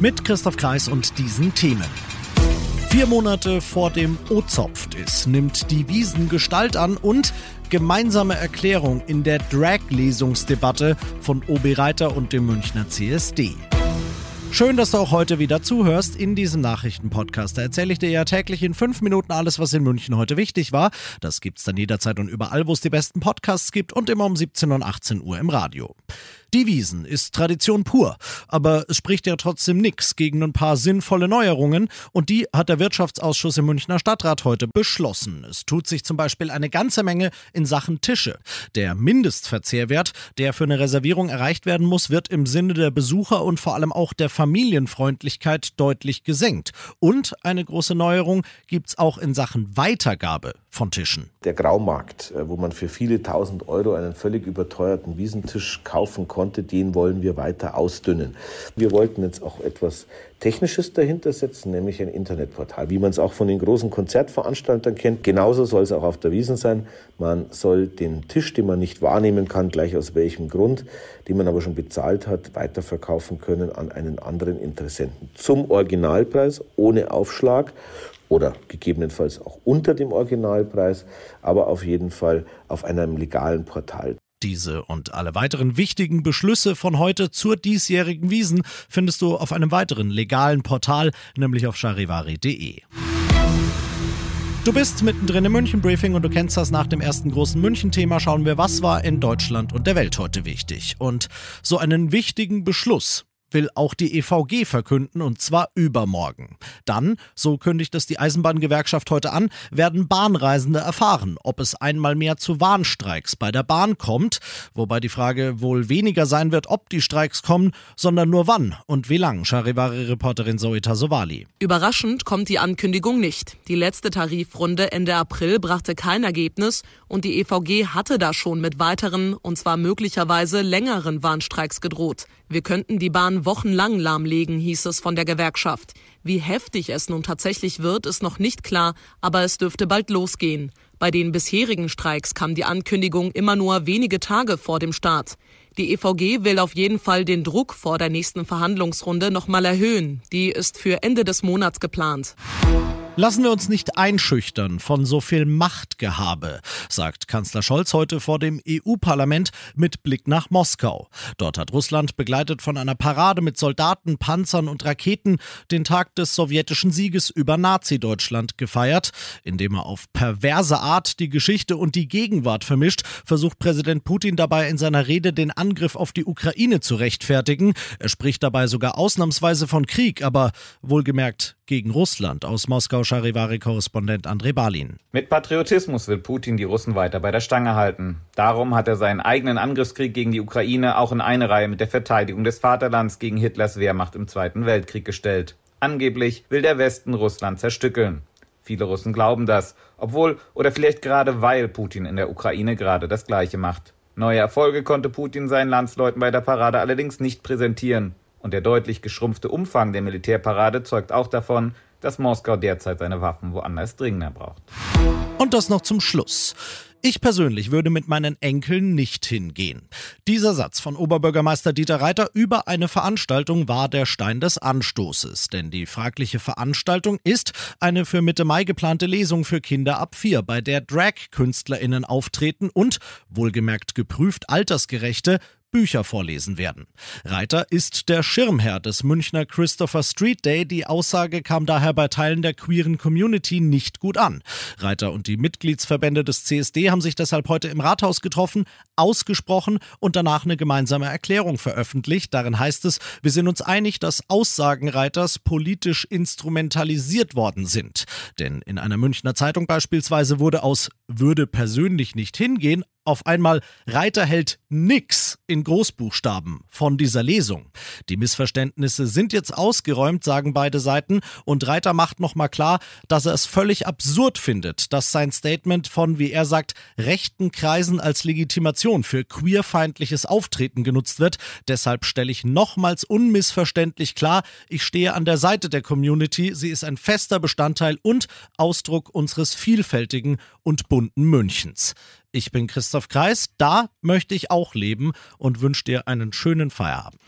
Mit Christoph Kreis und diesen Themen. Vier Monate vor dem O-Zopft ist, nimmt die Wiesen Gestalt an und gemeinsame Erklärung in der Drag-Lesungsdebatte von OB Reiter und dem Münchner CSD. Schön, dass du auch heute wieder zuhörst in diesem Nachrichtenpodcast. Da erzähle ich dir ja täglich in fünf Minuten alles, was in München heute wichtig war. Das gibt's dann jederzeit und überall, wo es die besten Podcasts gibt und immer um 17 und 18 Uhr im Radio. Die Wiesen ist Tradition pur, aber es spricht ja trotzdem nichts gegen ein paar sinnvolle Neuerungen und die hat der Wirtschaftsausschuss im Münchner Stadtrat heute beschlossen. Es tut sich zum Beispiel eine ganze Menge in Sachen Tische. Der Mindestverzehrwert, der für eine Reservierung erreicht werden muss, wird im Sinne der Besucher und vor allem auch der Familienfreundlichkeit deutlich gesenkt. Und eine große Neuerung gibt's auch in Sachen Weitergabe von Tischen. Der Graumarkt, äh, wo man für viele tausend Euro einen völlig überteuerten Wiesentisch kaufen konnte, den wollen wir weiter ausdünnen. Wir wollten jetzt auch etwas Technisches dahinter setzen, nämlich ein Internetportal, wie man es auch von den großen Konzertveranstaltern kennt. Genauso soll es auch auf der Wiesen sein. Man soll den Tisch, den man nicht wahrnehmen kann, gleich aus welchem Grund, den man aber schon bezahlt hat, weiterverkaufen können an einen anderen Interessenten zum Originalpreis ohne Aufschlag oder gegebenenfalls auch unter dem Originalpreis, aber auf jeden Fall auf einem legalen Portal. Diese und alle weiteren wichtigen Beschlüsse von heute zur diesjährigen Wiesen findest du auf einem weiteren legalen Portal, nämlich auf charivari.de. Du bist mittendrin im München-Briefing und du kennst das nach dem ersten großen München-Thema. Schauen wir, was war in Deutschland und der Welt heute wichtig. Und so einen wichtigen Beschluss will auch die EVG verkünden und zwar übermorgen. Dann, so kündigt es die Eisenbahngewerkschaft heute an, werden Bahnreisende erfahren, ob es einmal mehr zu Warnstreiks bei der Bahn kommt, wobei die Frage wohl weniger sein wird, ob die Streiks kommen, sondern nur wann und wie lang, Charivari-Reporterin Zoe Tasovali. Überraschend kommt die Ankündigung nicht. Die letzte Tarifrunde Ende April brachte kein Ergebnis und die EVG hatte da schon mit weiteren, und zwar möglicherweise längeren Warnstreiks gedroht. Wir könnten die Bahn wochenlang lahmlegen, hieß es von der Gewerkschaft. Wie heftig es nun tatsächlich wird, ist noch nicht klar, aber es dürfte bald losgehen. Bei den bisherigen Streiks kam die Ankündigung immer nur wenige Tage vor dem Start. Die EVG will auf jeden Fall den Druck vor der nächsten Verhandlungsrunde nochmal erhöhen. Die ist für Ende des Monats geplant. Lassen wir uns nicht einschüchtern von so viel Machtgehabe, sagt Kanzler Scholz heute vor dem EU-Parlament mit Blick nach Moskau. Dort hat Russland, begleitet von einer Parade mit Soldaten, Panzern und Raketen, den Tag des sowjetischen Sieges über Nazi-Deutschland gefeiert. Indem er auf perverse Art die Geschichte und die Gegenwart vermischt, versucht Präsident Putin dabei in seiner Rede den Angriff auf die Ukraine zu rechtfertigen. Er spricht dabei sogar ausnahmsweise von Krieg, aber wohlgemerkt gegen Russland. Aus Moskau Charivari-Korrespondent André Balin. Mit Patriotismus will Putin die Russen weiter bei der Stange halten. Darum hat er seinen eigenen Angriffskrieg gegen die Ukraine auch in eine Reihe mit der Verteidigung des Vaterlands gegen Hitlers Wehrmacht im Zweiten Weltkrieg gestellt. Angeblich will der Westen Russland zerstückeln. Viele Russen glauben das, obwohl oder vielleicht gerade weil Putin in der Ukraine gerade das Gleiche macht. Neue Erfolge konnte Putin seinen Landsleuten bei der Parade allerdings nicht präsentieren. Und der deutlich geschrumpfte Umfang der Militärparade zeugt auch davon, dass Moskau derzeit seine Waffen woanders dringender braucht. Und das noch zum Schluss. Ich persönlich würde mit meinen Enkeln nicht hingehen. Dieser Satz von Oberbürgermeister Dieter Reiter über eine Veranstaltung war der Stein des Anstoßes, denn die fragliche Veranstaltung ist eine für Mitte Mai geplante Lesung für Kinder ab vier, bei der Drag-KünstlerInnen auftreten und, wohlgemerkt geprüft altersgerechte, Bücher vorlesen werden. Reiter ist der Schirmherr des Münchner Christopher Street Day. Die Aussage kam daher bei Teilen der queeren Community nicht gut an. Reiter und die Mitgliedsverbände des CSD haben sich deshalb heute im Rathaus getroffen, ausgesprochen und danach eine gemeinsame Erklärung veröffentlicht. Darin heißt es, wir sind uns einig, dass Aussagen Reiters politisch instrumentalisiert worden sind. Denn in einer Münchner Zeitung beispielsweise wurde aus würde persönlich nicht hingehen Auf einmal Reiter hält nix in Großbuchstaben von dieser Lesung. Die Missverständnisse sind jetzt ausgeräumt, sagen beide Seiten, und Reiter macht nochmal klar, dass er es völlig absurd findet, dass sein Statement von, wie er sagt, rechten Kreisen als Legitimation für queerfeindliches Auftreten genutzt wird. Deshalb stelle ich nochmals unmissverständlich klar, ich stehe an der Seite der Community, sie ist ein fester Bestandteil und Ausdruck unseres vielfältigen und bunten Münchens. Ich bin Christoph Kreis, da möchte ich auch leben und wünsche dir einen schönen Feierabend.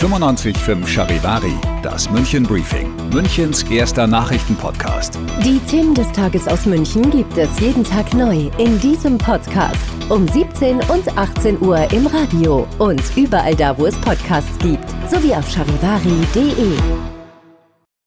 95.5 Charivari, das München Briefing, Münchens erster Nachrichtenpodcast. Die Themen des Tages aus München gibt es jeden Tag neu in diesem Podcast. Um 17 und 18 Uhr im Radio und überall da, wo es Podcasts gibt, sowie auf charivari.de.